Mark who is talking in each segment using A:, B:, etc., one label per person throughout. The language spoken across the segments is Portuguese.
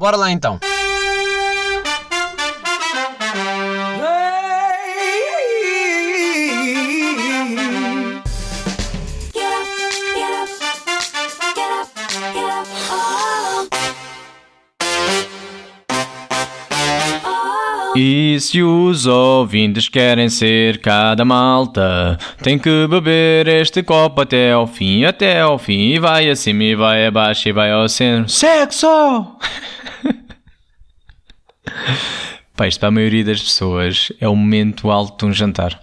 A: Bora lá então.
B: E se os ouvintes querem ser cada malta, tem que beber este copo até ao fim, até ao fim, e vai acima e vai abaixo e vai ao centro. Sexo! Pá, isto para a maioria das pessoas é o momento alto de um jantar.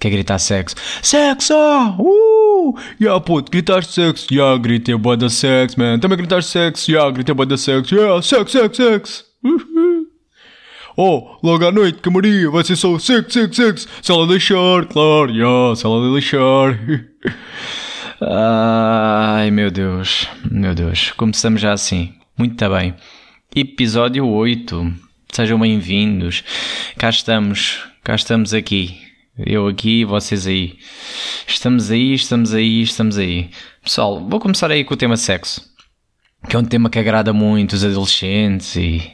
B: Quer gritar sexo? Sexo! Uh! Yeah, puto, gritar sexo. Yeah, gritei boa da sexo, man. Também gritar sexo. Yeah, gritei boa da sexo. Yeah, sexo, sexo, sexo. Uh Oh, logo à noite que Maria vai ser só sexo, sexo, sexo. Se ela deixar, claro, yeah, se ela deixar. Ai, meu Deus, meu Deus. Começamos já assim. Muito bem. Episódio 8. Sejam bem-vindos. Cá estamos, cá estamos aqui. Eu aqui, vocês aí. Estamos aí, estamos aí, estamos aí. Pessoal, vou começar aí com o tema sexo. Que é um tema que agrada muito os adolescentes e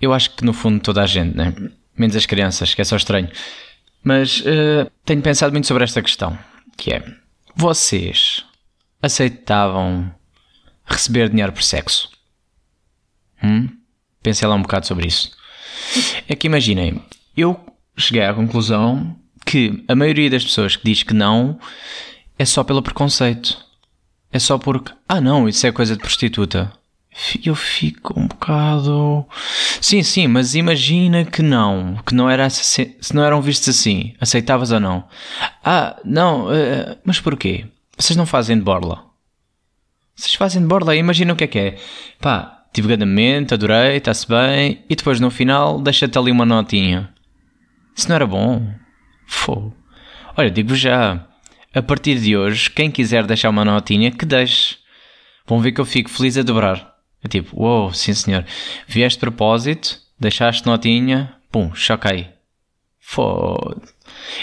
B: eu acho que no fundo toda a gente, né? menos as crianças, que é só estranho. Mas uh, tenho pensado muito sobre esta questão, que é, vocês aceitavam receber dinheiro por sexo? Hum? Pensei lá um bocado sobre isso. É que imaginem, eu cheguei à conclusão que a maioria das pessoas que diz que não é só pelo preconceito. É só porque, ah não, isso é coisa de prostituta eu fico um bocado. Sim, sim, mas imagina que não, que não era se não eram vistos assim, aceitavas ou não? Ah, não, uh, mas porquê? Vocês não fazem de borla? Vocês fazem de borla, imagina o que é que é. Pá, tive gadamento, adorei, está-se bem, e depois no final deixa-te ali uma notinha. Isso não era bom? Fogo. Olha, digo já, a partir de hoje, quem quiser deixar uma notinha, que deixe. Vão ver que eu fico feliz a dobrar. É tipo, uou, wow, sim senhor. Vieste de propósito, deixaste notinha, pum, choquei. Foda.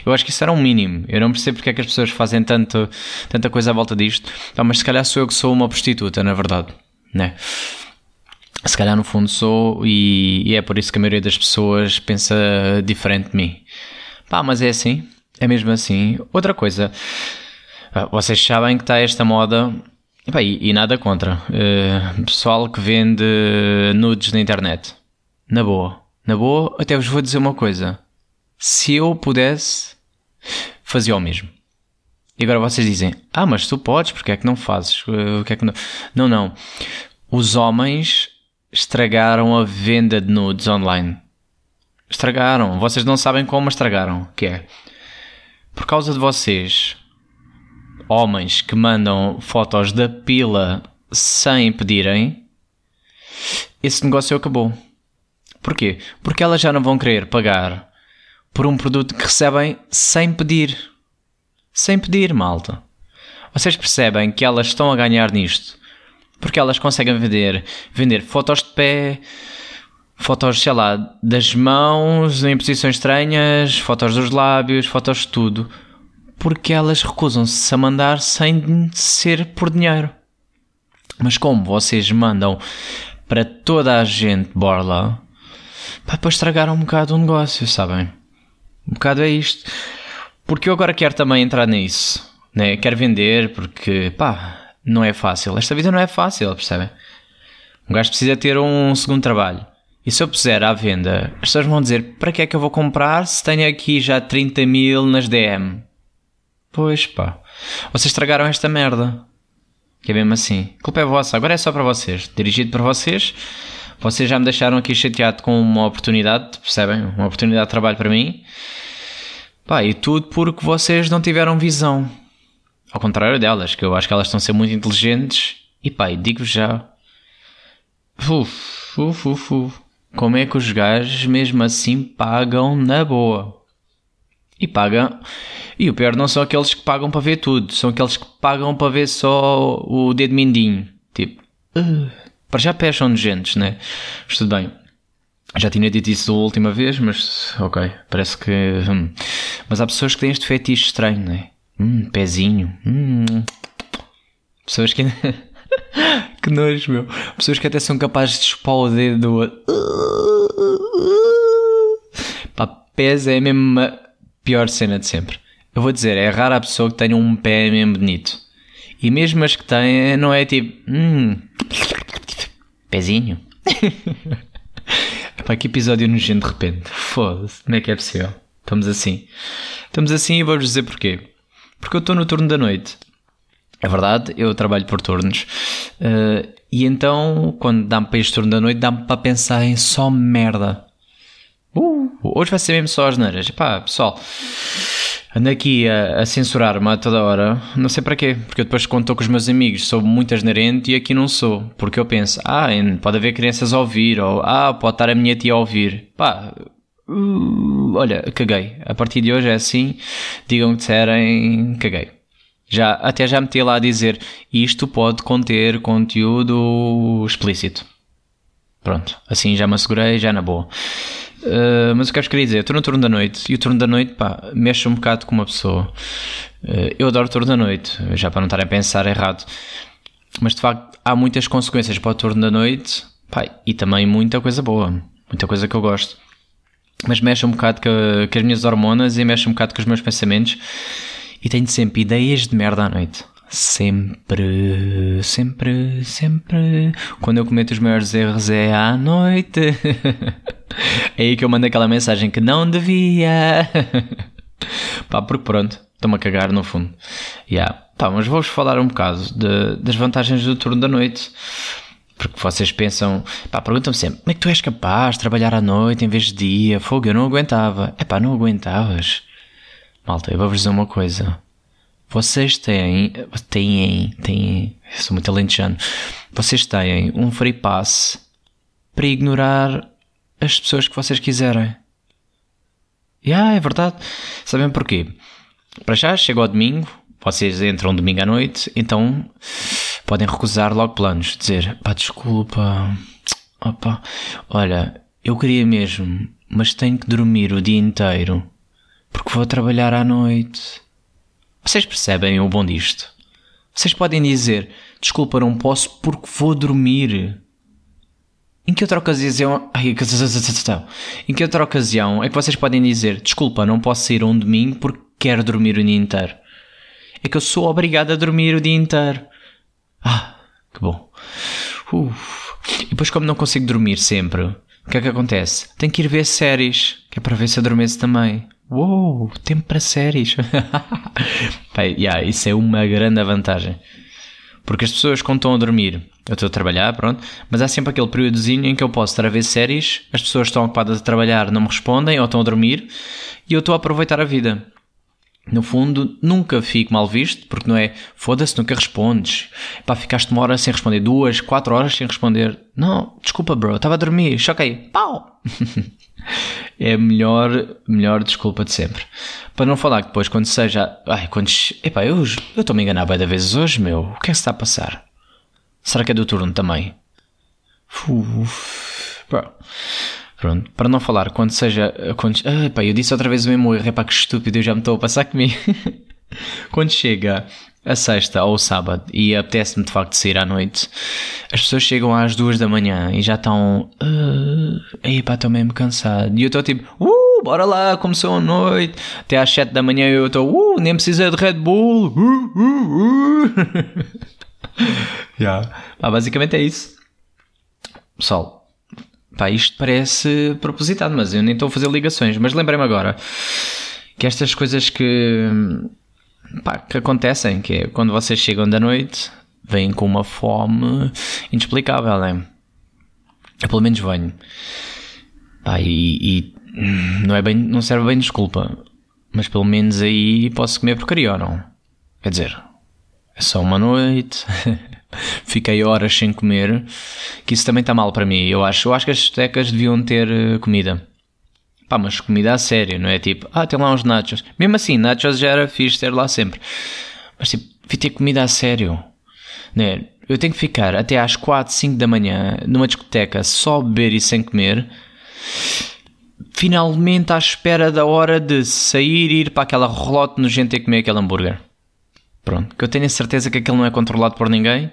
B: Eu acho que isso era um mínimo. Eu não percebo porque é que as pessoas fazem tanto, tanta coisa à volta disto. Tá, mas se calhar sou eu que sou uma prostituta, na verdade. Né? Se calhar no fundo sou e, e é por isso que a maioria das pessoas pensa diferente de mim. Pá, mas é assim. É mesmo assim. Outra coisa. Vocês sabem que está esta moda e, e, nada contra. Uh, pessoal que vende nudes na internet. Na boa. Na boa, até vos vou dizer uma coisa. Se eu pudesse, fazia o mesmo. E agora vocês dizem: Ah, mas tu podes, porque é que não fazes? Uh, que é que não... não, não. Os homens estragaram a venda de nudes online. Estragaram. Vocês não sabem como estragaram. Que é por causa de vocês homens que mandam fotos da pila sem pedirem, esse negócio acabou. Porquê? Porque elas já não vão querer pagar por um produto que recebem sem pedir. Sem pedir, malta. Vocês percebem que elas estão a ganhar nisto porque elas conseguem vender, vender fotos de pé, fotos, sei lá, das mãos em posições estranhas, fotos dos lábios, fotos de tudo porque elas recusam-se a mandar sem ser por dinheiro. Mas como vocês mandam para toda a gente borla, pá, para estragar um bocado o negócio, sabem? Um bocado é isto. Porque eu agora quero também entrar nisso, né? Quero vender porque, pá, não é fácil. Esta vida não é fácil, percebem? Um gajo precisa ter um segundo trabalho. E se eu puser à venda, as pessoas vão dizer: para que é que eu vou comprar se tenho aqui já 30 mil nas DM? Pois pá. Vocês estragaram esta merda. Que é mesmo assim. A culpa é vossa. Agora é só para vocês. Dirigido para vocês. Vocês já me deixaram aqui chateado com uma oportunidade, percebem? Uma oportunidade de trabalho para mim. Pá, e tudo porque vocês não tiveram visão. Ao contrário delas, que eu acho que elas estão a ser muito inteligentes. E pá, digo-vos já. Uf, uf, uf, uf. Como é que os gajos mesmo assim pagam na boa? E pagam e o pior não são aqueles que pagam para ver tudo, são aqueles que pagam para ver só o dedo mindinho. Tipo, uh, para já pés nojentes, né? Mas tudo bem. Já tinha dito isso da última vez, mas ok, parece que. Hum. Mas há pessoas que têm este fetiche estranho, né? Hum, pezinho. Hum. Pessoas que, que nojo, meu. Pessoas que até são capazes de chupar o dedo. Pá, pés é mesmo a pior cena de sempre. Eu vou dizer, é rara a pessoa que tenha um pé mesmo bonito. E mesmo as que têm, não é tipo, hum, pezinho. Pá, que episódio nojento de repente. Foda-se, como é que é possível? Estamos assim. Estamos assim e vou-vos dizer porquê. Porque eu estou no turno da noite. É verdade, eu trabalho por turnos. Uh, e então, quando dá-me para este turno da noite, dá-me para pensar em só merda. Uh, hoje vai ser mesmo só as neiras. Pá, pessoal, ando aqui a, a censurar-me a toda hora. Não sei para quê. Porque eu depois, estou com os meus amigos, sou muito asneirente e aqui não sou. Porque eu penso, ah, pode haver crianças a ouvir. Ou, ah, pode estar a minha tia a ouvir. Pá, uh, olha, caguei. A partir de hoje é assim. Digam que disserem, caguei. Já, até já meti lá a dizer isto pode conter conteúdo explícito. Pronto, assim já me assegurei, já na boa. Uh, mas o que eu queria dizer, estou no turno da noite e o turno da noite pá, mexe um bocado com uma pessoa. Uh, eu adoro turno da noite, já para não estar a pensar errado. Mas de facto há muitas consequências para o turno da noite pá, e também muita coisa boa, muita coisa que eu gosto. Mas mexe um bocado com, com as minhas hormonas e mexe um bocado com os meus pensamentos e tenho sempre ideias de merda à noite. Sempre, sempre, sempre. Quando eu cometo os maiores erros é à noite. é aí que eu mando aquela mensagem que não devia. Pá, porque pronto, estou-me a cagar no fundo. Yeah. Pá, mas vou-vos falar um bocado de, das vantagens do turno da noite. Porque vocês pensam, pá, perguntam-me sempre, como é que tu és capaz de trabalhar à noite em vez de dia? Fogo, eu não aguentava. É pá, não aguentavas. Malta, eu vou-vos dizer uma coisa. Vocês têm, têm, têm, eu sou muito alentejano, vocês têm um free pass para ignorar as pessoas que vocês quiserem. E ah, é verdade. Sabem porquê? Para já, chega ao domingo, vocês entram domingo à noite, então podem recusar logo planos. Dizer, pá, desculpa, opa, olha, eu queria mesmo, mas tenho que dormir o dia inteiro porque vou trabalhar à noite. Vocês percebem o bom disto? Vocês podem dizer: Desculpa, não posso porque vou dormir. Em que outra ocasião. Ai, em que outra ocasião é que vocês podem dizer: Desculpa, não posso sair um domingo porque quero dormir o dia inteiro? É que eu sou obrigado a dormir o dia inteiro. Ah, que bom. Uf. E depois, como não consigo dormir sempre, o que é que acontece? Tenho que ir ver séries, que é para ver se adormeço também. Uou, tempo para séries. Pai, yeah, isso é uma grande vantagem. Porque as pessoas quando estão a dormir, eu estou a trabalhar, pronto, mas há sempre aquele períodozinho em que eu posso estar a ver séries, as pessoas estão ocupadas a trabalhar, não me respondem ou estão a dormir e eu estou a aproveitar a vida. No fundo, nunca fico mal visto, porque não é foda-se, nunca respondes. Pá, ficaste uma hora sem responder, duas, quatro horas sem responder. Não, desculpa, bro, estava a dormir, choquei, pau! é a melhor, melhor desculpa de sempre. Para não falar que depois, quando seja. Ai, quando. Epá, eu estou-me a enganar bem da vezes hoje, meu. O que é que se está a passar? Será que é do turno também? Uf, Pronto, para não falar, quando seja. Quando, ah, pá, eu disse outra vez o mesmo erro, é pá, que estúpido, eu já me estou a passar comigo. quando chega a sexta ou o sábado e apetece-me de facto sair à noite, as pessoas chegam às duas da manhã e já estão. Aí pá, estou mesmo cansado. E eu estou tipo, uh, bora lá, começou a noite. Até às sete da manhã eu estou, uh, nem precisa de Red Bull. Uh, uh, uh. yeah. pá, basicamente é isso. Pessoal, pá, isto parece propositado, mas eu nem estou a fazer ligações. Mas lembrei-me agora que estas coisas que pá, que acontecem, que é quando vocês chegam da noite, vêm com uma fome inexplicável, né? Eu pelo menos venho. Pá, e, e, não, é bem, não serve bem desculpa, mas pelo menos aí posso comer porcaria ou não? Quer dizer, é só uma noite, fiquei horas sem comer, que isso também está mal para mim. Eu acho, eu acho que as discotecas deviam ter eh, comida. Pá, mas comida a sério, não é tipo, ah, tem lá uns nachos. Mesmo assim, nachos já era fixe ter lá sempre. Mas tipo, vi ter comida a sério. Né? Eu tenho que ficar até às 4, 5 da manhã numa discoteca só beber e sem comer. Finalmente à espera da hora de sair e ir para aquela rolote nojenta e comer aquele hambúrguer. Pronto, que eu tenho a certeza que aquilo não é controlado por ninguém,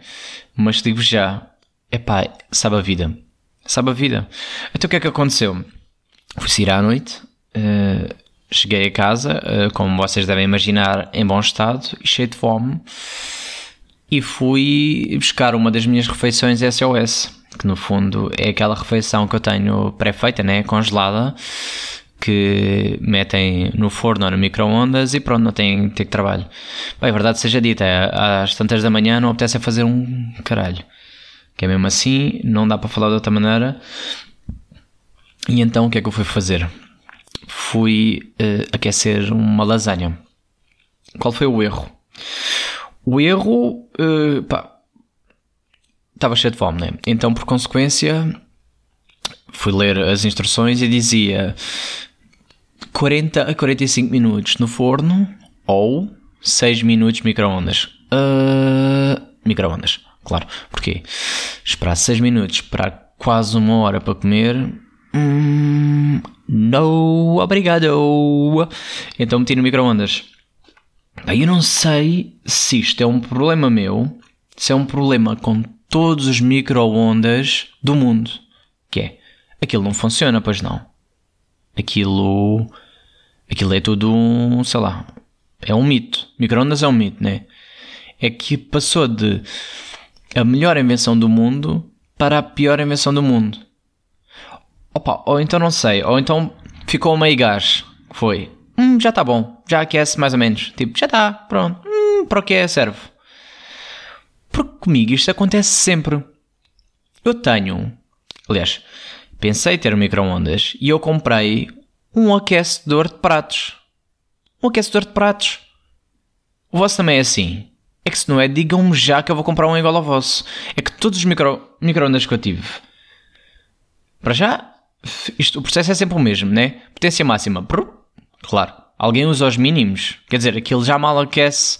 B: mas digo já, é pá, sabe a vida. Sabe a vida. Então o que é que aconteceu? Fui sair à noite, uh, cheguei a casa, uh, como vocês devem imaginar, em bom estado e cheio de fome, e fui buscar uma das minhas refeições SOS, que no fundo é aquela refeição que eu tenho pré-feita, né, congelada, que metem no forno ou no micro-ondas e pronto, não ter que trabalho. Bem, verdade seja dita, às tantas da manhã não apetece a fazer um caralho. Que é mesmo assim, não dá para falar de outra maneira. E então o que é que eu fui fazer? Fui uh, aquecer uma lasanha. Qual foi o erro? O erro, uh, pá, estava cheio de fome, né? Então, por consequência, fui ler as instruções e dizia 40 a 45 minutos no forno ou 6 minutos micro-ondas. Uh, micro-ondas, claro. Porquê? Esperar 6 minutos para quase uma hora para comer. Hum, não, obrigado. Então meti no micro-ondas. Bem, eu não sei se isto é um problema meu, se é um problema com todos os micro-ondas do mundo. Que é, aquilo não funciona, pois não. Aquilo Aquilo é tudo um, sei lá, é um mito. Microondas é um mito, né? É que passou de a melhor invenção do mundo para a pior invenção do mundo. Opa, ou então não sei, ou então ficou meio gás. Foi, hum, já está bom, já aquece mais ou menos. Tipo, já está, pronto. Hum, para o que é serve? Porque comigo isto acontece sempre. Eu tenho, aliás, pensei ter um micro-ondas e eu comprei um aquecedor de pratos. Um aquecedor de pratos. O vosso também é assim. É que se não é, digam-me já que eu vou comprar um igual ao vosso. É que todos os micro, micro-ondas que eu tive. Para já, isto, o processo é sempre o mesmo, né? Potência máxima. Claro. Alguém usa os mínimos. Quer dizer, aquilo já mal aquece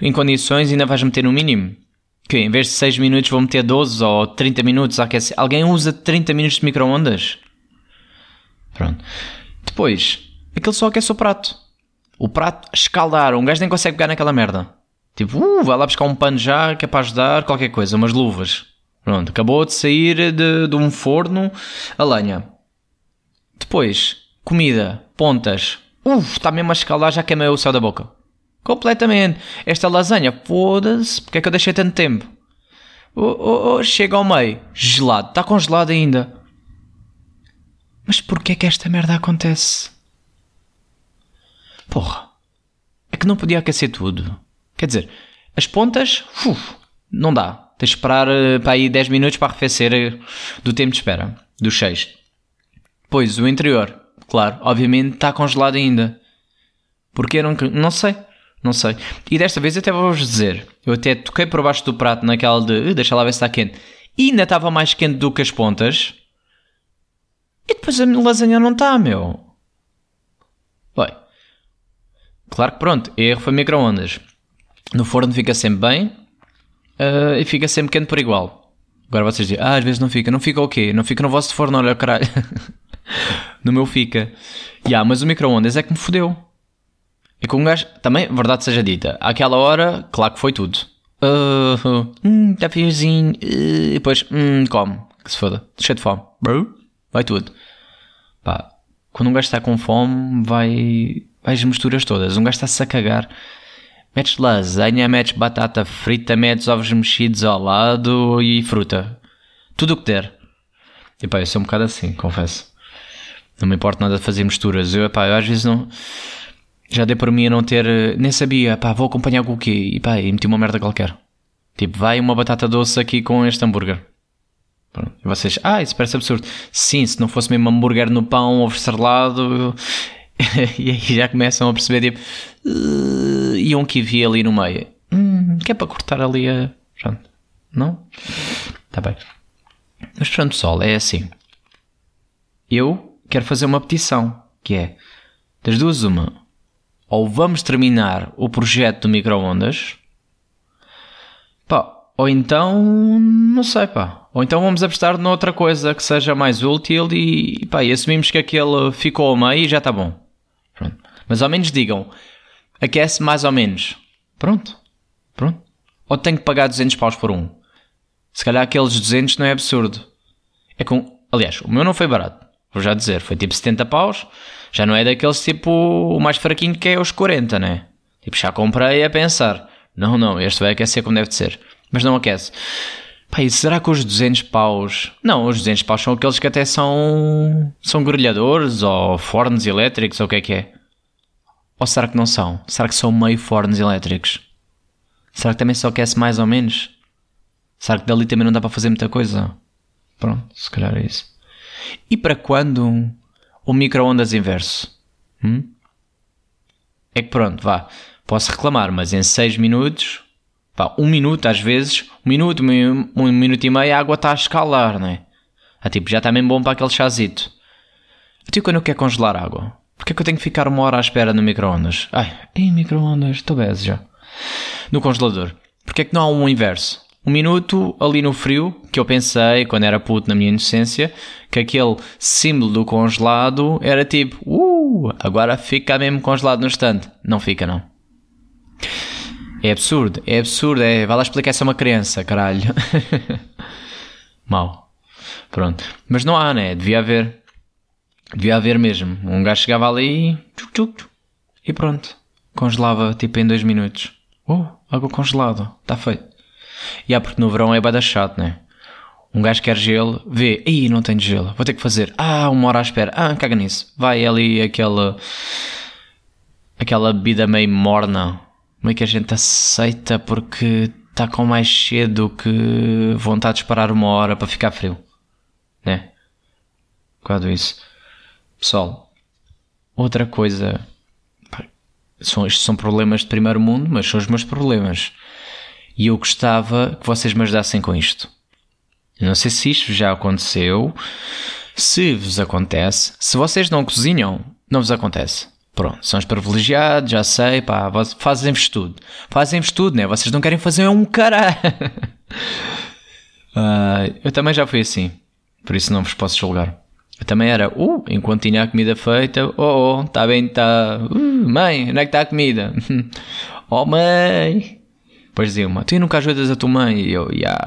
B: em condições e ainda vais meter no mínimo. Que em vez de 6 minutos vou meter 12 ou 30 minutos a aquecer. Alguém usa 30 minutos de micro-ondas? Pronto. Depois, aquele só aquece o prato. O prato escaldar, um gajo nem consegue pegar naquela merda. Tipo, uh, vai lá buscar um pano já que é para ajudar, qualquer coisa, umas luvas. Pronto, acabou de sair de, de um forno a lenha. Depois, comida, pontas. Uf, está mesmo a escaldar, já queimei o céu da boca. Completamente. Esta lasanha, foda-se, porque é que eu deixei tanto tempo? Oh, oh, oh, chega ao meio, gelado, está congelado ainda. Mas porquê que esta merda acontece? Porra. É que não podia aquecer tudo. Quer dizer, as pontas, uf, não dá. Tens de esperar uh, para aí 10 minutos para arrefecer uh, do tempo de espera, dos 6. Pois, o interior, claro, obviamente está congelado ainda. Porque não, não sei. Não sei. E desta vez até vou-vos dizer. Eu até toquei por baixo do prato naquela de deixa lá ver se está quente. E ainda estava mais quente do que as pontas. E depois a lasanha não está, meu. Bem, claro que pronto, erro foi micro-ondas. No forno fica sempre bem uh, e fica sempre quente por igual. Agora vocês dizem, ah, às vezes não fica. Não fica o quê? Não fica no vosso forno, olha caralho. no meu fica. Yeah, mas o micro-ondas é que me fodeu. É que um gajo, também, verdade seja dita, àquela hora, claro que foi tudo. Uh, hum, está friozinho. Uh, e depois, hum, come. Que se foda. Cheio de fome. Bro vai tudo. Pá, quando um gajo está com fome, vai, vai as misturas todas. Um gajo está-se a cagar. Metes lasanha, metes batata frita, metes ovos mexidos ao lado e fruta. Tudo o que der. E pá, eu sou um bocado assim, confesso. Não me importa nada de fazer misturas. Eu, pá, eu às vezes não. Já dei por mim a não ter. Nem sabia, pá, vou acompanhar com o quê? E pá, e meti uma merda qualquer. Tipo, vai uma batata doce aqui com este hambúrguer. E vocês, ah, isso parece absurdo. Sim, se não fosse mesmo hambúrguer no pão, ovo estrelado, e aí já começam a perceber, tipo, uh, e um kiwi ali no meio. Hum, que é para cortar ali a. Pronto. Não? Está bem. Mas pronto, pessoal, é assim. Eu quero fazer uma petição, que é, das duas uma, ou vamos terminar o projeto do micro-ondas, pá, ou então, não sei, pá. Ou então vamos apostar noutra coisa que seja mais útil e, pá, e assumimos que aquele ficou ao meio e já está bom. Pronto. Mas ao menos digam, aquece mais ou menos. Pronto. Pronto. Ou tenho que pagar 200 paus por um. Se calhar aqueles 200 não é absurdo. É com. Aliás, o meu não foi barato. Vou já dizer, foi tipo 70 paus. Já não é daqueles tipo o mais fraquinho que é os 40, né? Tipo, já comprei a pensar. Não, não, este vai aquecer como deve de ser. Mas não aquece. E será que os 200 paus... Não, os 200 paus são aqueles que até são... São grelhadores ou fornos elétricos ou o que é que é? Ou será que não são? Será que são meio fornos elétricos? Será que também só aquece mais ou menos? Será que dali também não dá para fazer muita coisa? Pronto, se calhar é isso. E para quando o micro-ondas inverso? Hum? É que pronto, vá. Posso reclamar, mas em 6 minutos, pá, um minuto às vezes, um minuto, um, um minuto e meio, a água está a escalar, não é? Ah, tipo, já está mesmo bom para aquele chazito. Até quando eu quero congelar água? Porquê é que eu tenho que ficar uma hora à espera no micro-ondas? Ai, em micro-ondas, estou bem já. No congelador. Porquê é que não há um inverso? Um minuto ali no frio, que eu pensei, quando era puto na minha inocência, que aquele símbolo do congelado era tipo, uh, agora fica mesmo congelado no instante. Não fica, não. É absurdo, é absurdo, é. Vai lá explicar isso a uma criança, caralho. Mal. Pronto. Mas não há, né? Devia haver. Devia haver mesmo. Um gajo chegava ali tchuc, tchuc, e pronto. Congelava tipo em dois minutos. Oh, água congelada. Está feito. E há porque no verão é bada chato, né? Um gajo quer gelo, vê, aí não tenho gelo, vou ter que fazer. Ah, uma hora à espera. Ah, caga nisso. Vai ali aquela. aquela bebida meio morna como é que a gente aceita porque está com mais cedo que vontade de esperar uma hora para ficar frio, né? Quando isso. Pessoal, outra coisa. São, estes são problemas de primeiro mundo, mas são os meus problemas. E eu gostava que vocês me ajudassem com isto. Eu não sei se isto já aconteceu. Se vos acontece, se vocês não cozinham, não vos acontece. Pronto, são os privilegiados, já sei, pá, fazem-vos tudo. Fazem-vos tudo, né? Vocês não querem fazer um caralho. uh, eu também já fui assim, por isso não vos posso julgar. Eu também era, uh, enquanto tinha a comida feita, oh, oh, tá bem, tá. Uh, mãe, onde é que está a comida? oh, mãe. Depois dizia uma, tu nunca ajudas a tua mãe? E eu, yeah,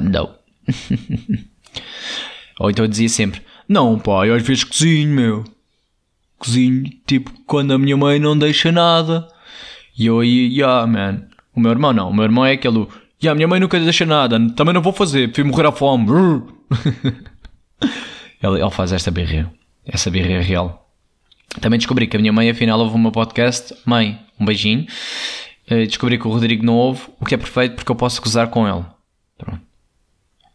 B: não. Ou então dizia sempre, não, pai, às vezes cozinho, meu cozinho, tipo, quando a minha mãe não deixa nada. E eu aí, yeah, man. O meu irmão não, o meu irmão é aquele, yeah, minha mãe nunca deixa nada, também não vou fazer, prefiro morrer à fome. ele, ele faz esta birra, essa birra é real. Também descobri que a minha mãe, afinal, ouve o meu podcast. Mãe, um beijinho. Uh, descobri que o Rodrigo não ouve, o que é perfeito porque eu posso gozar com ele. Pronto.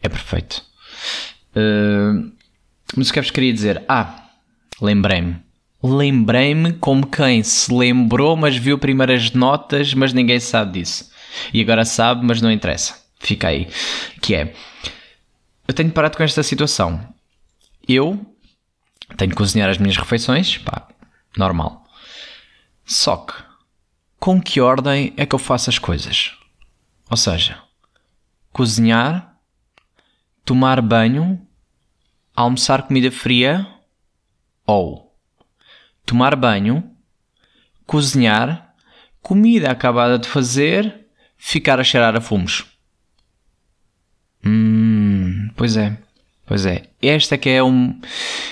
B: É perfeito. Uh, mas o que é vos queria dizer? Ah, lembrei-me lembrei-me como quem se lembrou, mas viu primeiras notas, mas ninguém sabe disso. E agora sabe, mas não interessa. Fica aí. Que é, eu tenho parado com esta situação. Eu tenho que cozinhar as minhas refeições, pá, normal. Só que, com que ordem é que eu faço as coisas? Ou seja, cozinhar, tomar banho, almoçar comida fria ou tomar banho, cozinhar, comida acabada de fazer, ficar a cheirar a fumos. Hum, pois é, pois é. Esta que é um,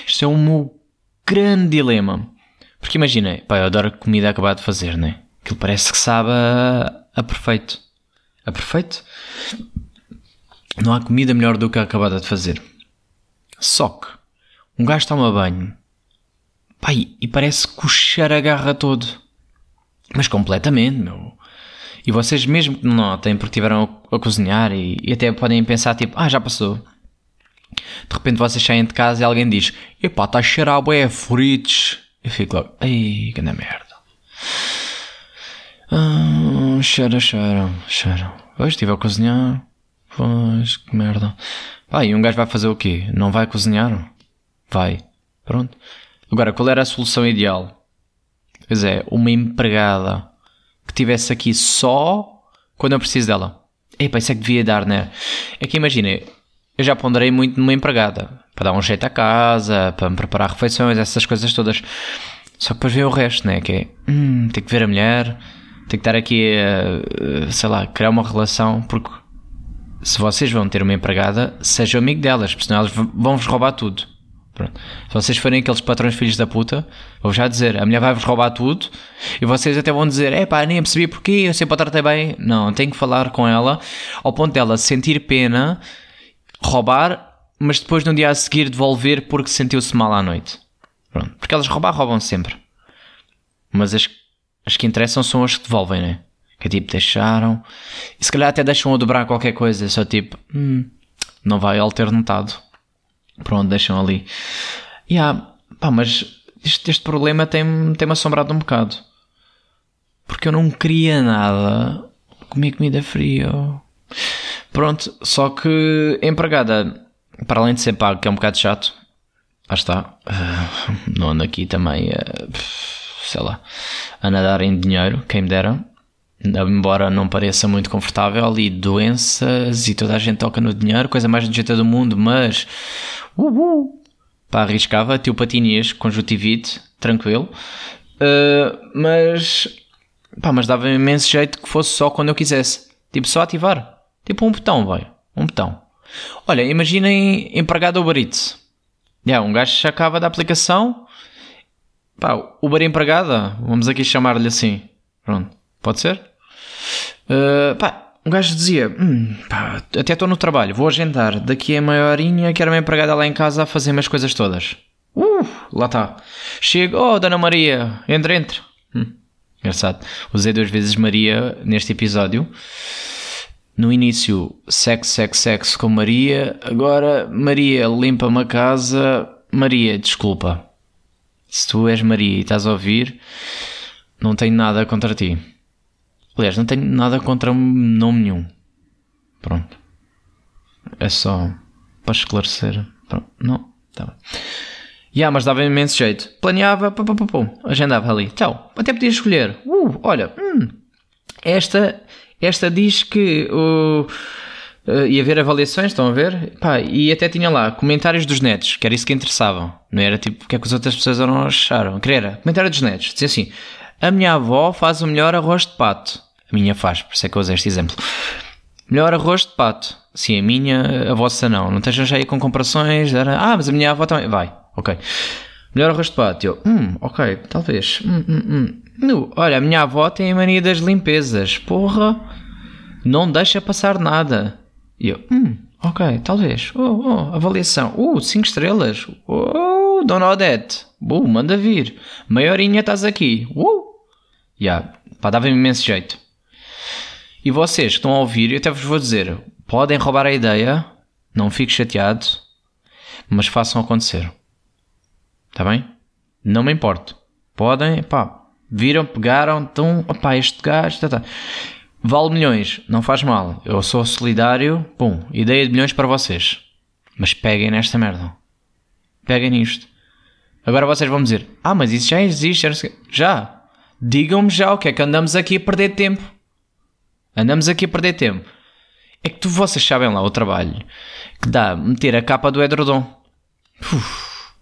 B: este é um meu grande dilema. Porque imagina, pá, eu adoro comida acabada de fazer, né? Aquilo parece que sabe a, a perfeito. A perfeito? Não há comida melhor do que a acabada de fazer. Só que um gajo toma banho, Pai, e parece que o cheiro agarra todo. Mas completamente, meu. E vocês mesmo que não notem porque estiveram a, cozinhar e, e, até podem pensar tipo, ah, já passou. De repente vocês saem de casa e alguém diz, epá, está a cheirar a bué fritos. Eu fico logo, ai, que merda. Ah, cheira, cheira, cheira. Hoje estive a cozinhar. Pois, que merda. Ah, e um gajo vai fazer o quê? Não vai cozinhar? Vai. Pronto. Agora, qual era a solução ideal? Pois é, uma empregada que tivesse aqui só quando eu preciso dela. Epá, isso é que devia dar, né? É que imagina, eu já ponderei muito numa empregada para dar um jeito à casa, para me preparar refeições, essas coisas todas. Só que depois vem o resto, né? Que é, hum, tem que ver a mulher, Tem que estar aqui a, sei lá, criar uma relação, porque se vocês vão ter uma empregada, seja amigo delas, porque senão elas vão-vos roubar tudo. Pronto. Se vocês forem aqueles patrões filhos da puta, vou já dizer, a mulher vai-vos roubar tudo e vocês até vão dizer, é pá, nem percebi porquê, eu sempre a tratei bem. Não, tem que falar com ela ao ponto dela sentir pena, roubar, mas depois no dia a seguir devolver porque sentiu-se mal à noite. Pronto. Porque elas roubar, roubam sempre. Mas as, as que interessam são as que devolvem, né? Que tipo, deixaram. E se calhar até deixam a dobrar qualquer coisa, só tipo, hum, não vai ele ter Pronto, deixam ali. E yeah, pá, mas este, este problema tem-me tem assombrado um bocado. Porque eu não queria nada comer comida fria. Pronto, só que empregada, para além de ser pago, que é um bocado chato, lá está, uh, não ando aqui também, sei lá, a nadar em dinheiro, quem me dera embora não pareça muito confortável, e doenças e toda a gente toca no dinheiro, coisa mais nojenta do mundo, mas uh, pá, arriscava, tio patinês, conjuntivite, tranquilo, uh, mas pá, mas dava imenso jeito que fosse só quando eu quisesse, tipo só ativar, tipo um botão, vai, um botão. Olha, imaginem empregado Uber Eats. Yeah, um gajo sacava da aplicação, pá, Uber empregada, vamos aqui chamar-lhe assim, pronto, pode ser? Uh, pá, um gajo dizia: hum, pá, até estou no trabalho, vou agendar. Daqui a meia horinha quero uma empregada lá em casa a fazer umas coisas todas. Uh, lá está. Chego, oh, Dona Maria, entra, entra. Hum, engraçado. Usei duas vezes Maria neste episódio. No início, sexo, sexo, sexo com Maria. Agora, Maria, limpa-me a casa. Maria, desculpa. Se tu és Maria e estás a ouvir, não tenho nada contra ti. Aliás, não tenho nada contra nome nenhum. Pronto. É só para esclarecer. Pronto. Não, tá bem. Yeah, mas dava imenso jeito. Planeava, pum, pum, pum, agendava ali. Tchau. Até podia escolher. Uh, olha, hum, esta, esta diz que. Uh, ia ver avaliações, estão a ver? Pá, e até tinha lá comentários dos netos, que era isso que interessavam. Não era tipo o que é que as outras pessoas não acharam. Queria comentário dos netos. Dizia assim: A minha avó faz o melhor arroz de pato. A minha faz, por isso é que eu usei este exemplo. Melhor arroz de pato. Sim, a minha, a vossa não. Não estejam já aí com comparações. Ah, mas a minha avó também. Vai, ok. Melhor arroz de pato. Eu, hum, ok, talvez. Hum, hum, hum. Olha, a minha avó tem a mania das limpezas. Porra, não deixa passar nada. E eu, hum, ok, talvez. Oh, oh, avaliação. Uh, 5 estrelas. Oh, Dona Odete. Uh, manda vir. Maiorinha estás aqui. Uh. Yeah, pá, dava-me imenso jeito. E vocês que estão a ouvir, eu até vos vou dizer: podem roubar a ideia, não fique chateado, mas façam acontecer. Está bem? Não me importo. Podem, pá, viram, pegaram, então, opá, este gajo, tá, tá. vale milhões, não faz mal. Eu sou solidário, pum, ideia de milhões para vocês. Mas peguem nesta merda. Peguem nisto. Agora vocês vão dizer: Ah, mas isso já existe. Já. Digam-me já o que é que andamos aqui a perder tempo. Andamos aqui a perder tempo. É que tu, vocês sabem lá o trabalho que dá meter a capa do edredom. Uf,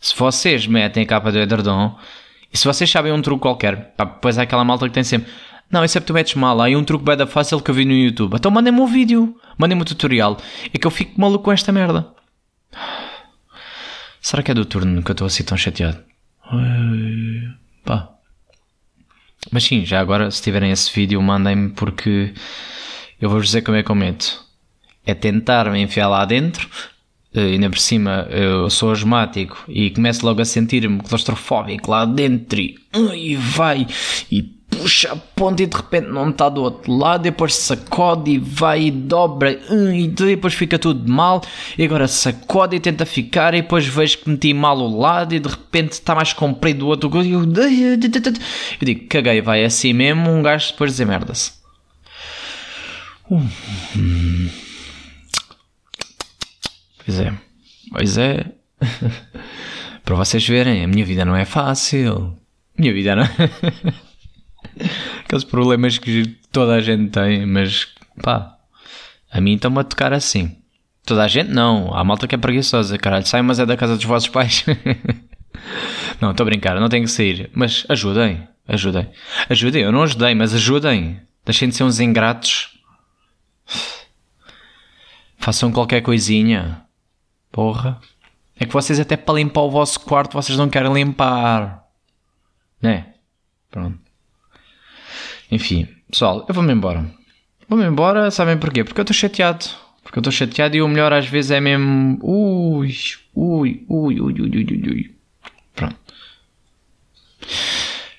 B: se vocês metem a capa do edredom e se vocês sabem um truque qualquer, pá, depois há aquela malta que tem sempre. Não, isso é porque tu metes mal. Há aí um truque bem da fácil que eu vi no YouTube. Então mandem-me um vídeo, mandem-me um tutorial. É que eu fico maluco com esta merda. Será que é do turno que eu estou assim tão chateado? Pá. Mas sim, já agora, se tiverem esse vídeo, mandem-me porque eu vou-vos dizer como é que eu meto. É tentar me enfiar lá dentro, eh, ainda por cima eu sou asmático e começo logo a sentir-me claustrofóbico lá dentro e, e vai e puxa a ponta e de repente não está do outro lado, depois sacode e vai e dobra hum, e depois fica tudo mal e agora sacode e tenta ficar e depois vejo que meti mal o lado e de repente está mais comprido o outro e eu, eu digo, caguei, vai assim mesmo, um gajo depois desemerda-se. Pois é, pois é. Para vocês verem, a minha vida não é fácil. Minha vida não. Aqueles problemas que toda a gente tem, mas pá, a mim estão-me a tocar assim. Toda a gente não, há malta que é preguiçosa, caralho, sai, mas é da casa dos vossos pais. Não, estou a brincar, não tenho que sair. Mas ajudem, ajudem. Ajudem, eu não ajudei, mas ajudem. Deixem de ser uns ingratos. Façam qualquer coisinha. Porra. É que vocês até para limpar o vosso quarto vocês não querem limpar. Né? Pronto. Enfim, pessoal, eu vou-me embora. Vou-me embora, sabem porquê? Porque eu estou chateado. Porque eu estou chateado e o melhor às vezes é mesmo. Ui, ui, ui, ui, ui, ui, ui. Pronto.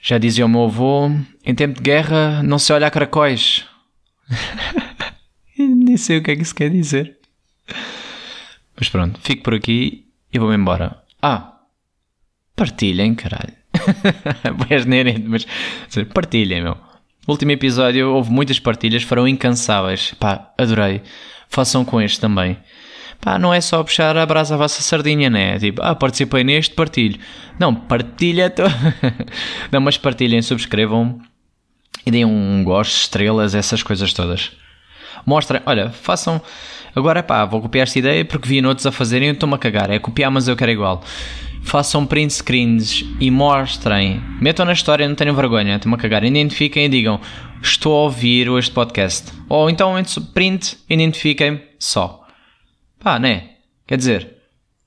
B: Já dizia o meu avô: em tempo de guerra não se olha a caracóis. Nem sei o que é que isso quer dizer. Mas pronto, fico por aqui e vou-me embora. Ah, partilhem, caralho. Boas mas partilhem, meu. No último episódio houve muitas partilhas, foram incansáveis. Pá, adorei. Façam com este também. Pá, não é só puxar a brasa à vossa sardinha, né? Tipo, ah, participei neste, partilho. Não, partilha. To... não, mas partilhem, subscrevam e deem um gosto, estrelas, essas coisas todas. Mostrem, olha, façam. Agora, pá, vou copiar esta ideia porque vi outros a fazerem e estou-me a cagar. É copiar, mas eu quero igual. Façam print screens e mostrem. Metam na história, não tenham vergonha, estou-me a cagar. Identifiquem e digam: Estou a ouvir este podcast. Ou então, print, identifiquem só. Pá, né? Quer dizer,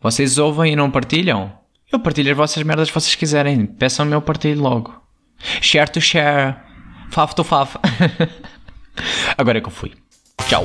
B: vocês ouvem e não partilham? Eu partilho as vossas merdas se vocês quiserem. Peçam-me, eu partilho logo. Share to share. Faf to faf. Agora é que eu fui. Tchau.